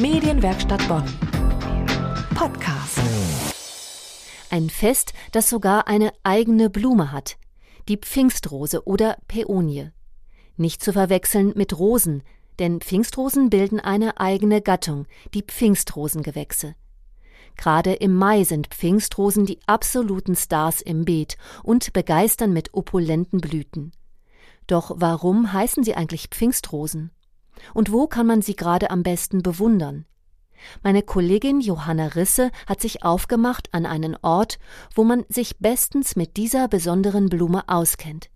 Medienwerkstatt Bonn. Podcast. Ein Fest, das sogar eine eigene Blume hat. Die Pfingstrose oder Päonie. Nicht zu verwechseln mit Rosen, denn Pfingstrosen bilden eine eigene Gattung, die Pfingstrosengewächse. Gerade im Mai sind Pfingstrosen die absoluten Stars im Beet und begeistern mit opulenten Blüten. Doch warum heißen sie eigentlich Pfingstrosen? Und wo kann man sie gerade am besten bewundern? Meine Kollegin Johanna Risse hat sich aufgemacht an einen Ort, wo man sich bestens mit dieser besonderen Blume auskennt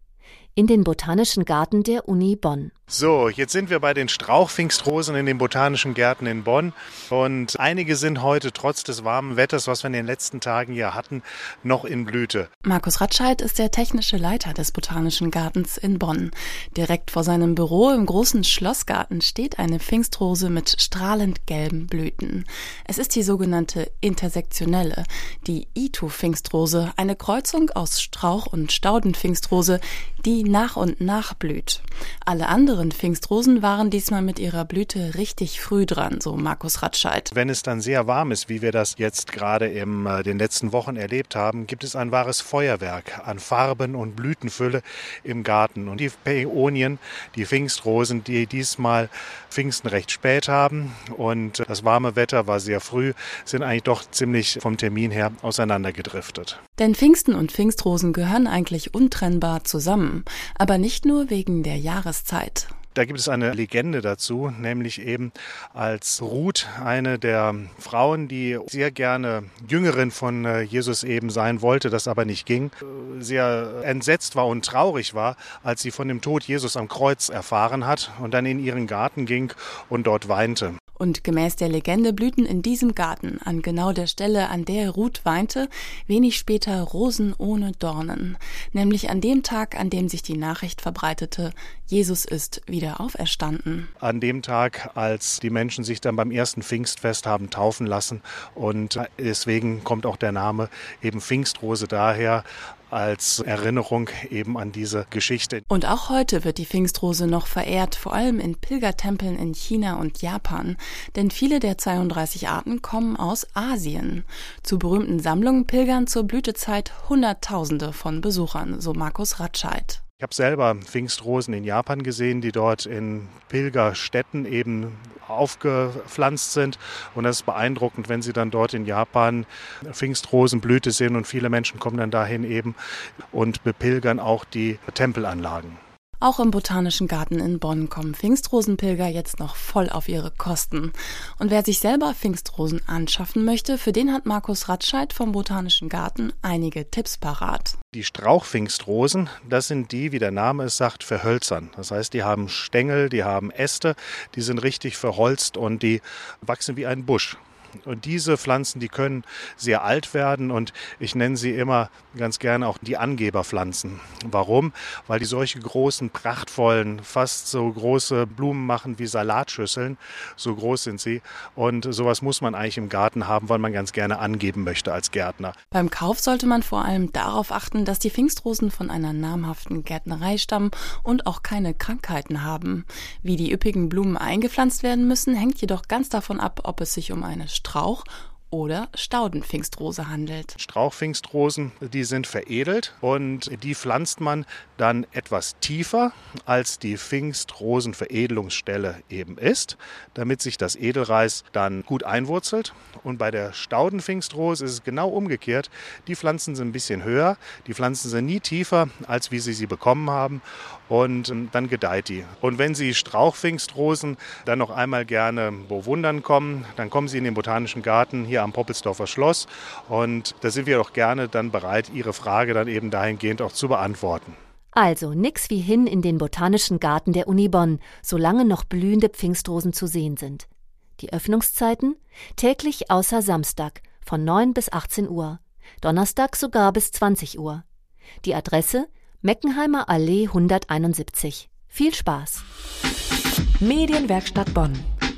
in den Botanischen Garten der Uni Bonn. So, jetzt sind wir bei den Strauchpfingstrosen in den Botanischen Gärten in Bonn. Und einige sind heute trotz des warmen Wetters, was wir in den letzten Tagen hier hatten, noch in Blüte. Markus Ratscheid ist der technische Leiter des Botanischen Gartens in Bonn. Direkt vor seinem Büro im großen Schlossgarten steht eine Pfingstrose mit strahlend gelben Blüten. Es ist die sogenannte intersektionelle, die Itu-Pfingstrose, eine Kreuzung aus Strauch- und Staudenpfingstrose, die nach und nach blüht. Alle anderen Pfingstrosen waren diesmal mit ihrer Blüte richtig früh dran, so Markus Ratscheid. Wenn es dann sehr warm ist, wie wir das jetzt gerade in äh, den letzten Wochen erlebt haben, gibt es ein wahres Feuerwerk an Farben und Blütenfülle im Garten. Und die Päonien, die Pfingstrosen, die diesmal Pfingsten recht spät haben und das warme Wetter war sehr früh, sind eigentlich doch ziemlich vom Termin her auseinandergedriftet. Denn Pfingsten und Pfingstrosen gehören eigentlich untrennbar zusammen, aber nicht nur wegen der Jahreszeit. Da gibt es eine Legende dazu, nämlich eben als Ruth, eine der Frauen, die sehr gerne Jüngerin von äh, Jesus eben sein wollte, das aber nicht ging, sehr entsetzt war und traurig war, als sie von dem Tod Jesus am Kreuz erfahren hat und dann in ihren Garten ging und dort weinte. Und gemäß der Legende blühten in diesem Garten, an genau der Stelle, an der Ruth weinte, wenig später Rosen ohne Dornen, nämlich an dem Tag, an dem sich die Nachricht verbreitete, Jesus ist wieder auferstanden. An dem Tag, als die Menschen sich dann beim ersten Pfingstfest haben taufen lassen. Und deswegen kommt auch der Name eben Pfingstrose daher, als Erinnerung eben an diese Geschichte. Und auch heute wird die Pfingstrose noch verehrt, vor allem in Pilgertempeln in China und Japan, denn viele der 32 Arten kommen aus Asien. Zu berühmten Sammlungen pilgern zur Blütezeit Hunderttausende von Besuchern, so Markus Ratscheid. Ich habe selber Pfingstrosen in Japan gesehen, die dort in Pilgerstätten eben aufgepflanzt sind. Und das ist beeindruckend, wenn sie dann dort in Japan Pfingstrosenblüte sehen und viele Menschen kommen dann dahin eben und bepilgern auch die Tempelanlagen. Auch im Botanischen Garten in Bonn kommen Pfingstrosenpilger jetzt noch voll auf ihre Kosten. Und wer sich selber Pfingstrosen anschaffen möchte, für den hat Markus Ratscheid vom Botanischen Garten einige Tipps parat. Die Strauchpfingstrosen, das sind die, wie der Name es sagt, verhölzern. Das heißt, die haben Stängel, die haben Äste, die sind richtig verholzt und die wachsen wie ein Busch. Und diese Pflanzen, die können sehr alt werden und ich nenne sie immer ganz gerne auch die Angeberpflanzen. Warum? Weil die solche großen, prachtvollen, fast so große Blumen machen wie Salatschüsseln. So groß sind sie. Und sowas muss man eigentlich im Garten haben, weil man ganz gerne angeben möchte als Gärtner. Beim Kauf sollte man vor allem darauf achten, dass die Pfingstrosen von einer namhaften Gärtnerei stammen und auch keine Krankheiten haben. Wie die üppigen Blumen eingepflanzt werden müssen, hängt jedoch ganz davon ab, ob es sich um eine Strauch- oder Staudenpfingstrose handelt. Strauchpfingstrosen, die sind veredelt und die pflanzt man dann etwas tiefer, als die Pfingstrosenveredelungsstelle eben ist, damit sich das Edelreis dann gut einwurzelt. Und bei der Staudenpfingstrose ist es genau umgekehrt. Die Pflanzen sind ein bisschen höher, die Pflanzen sind nie tiefer, als wie sie sie bekommen haben und ähm, dann gedeiht die. Und wenn Sie Strauchpfingstrosen dann noch einmal gerne bewundern kommen, dann kommen Sie in den Botanischen Garten hier am Poppelsdorfer Schloss und da sind wir doch gerne dann bereit, Ihre Frage dann eben dahingehend auch zu beantworten. Also nix wie hin in den Botanischen Garten der Uni Bonn, solange noch blühende Pfingstrosen zu sehen sind. Die Öffnungszeiten? Täglich außer Samstag von 9 bis 18 Uhr, Donnerstag sogar bis 20 Uhr. Die Adresse Meckenheimer Allee 171. Viel Spaß! Medienwerkstatt Bonn.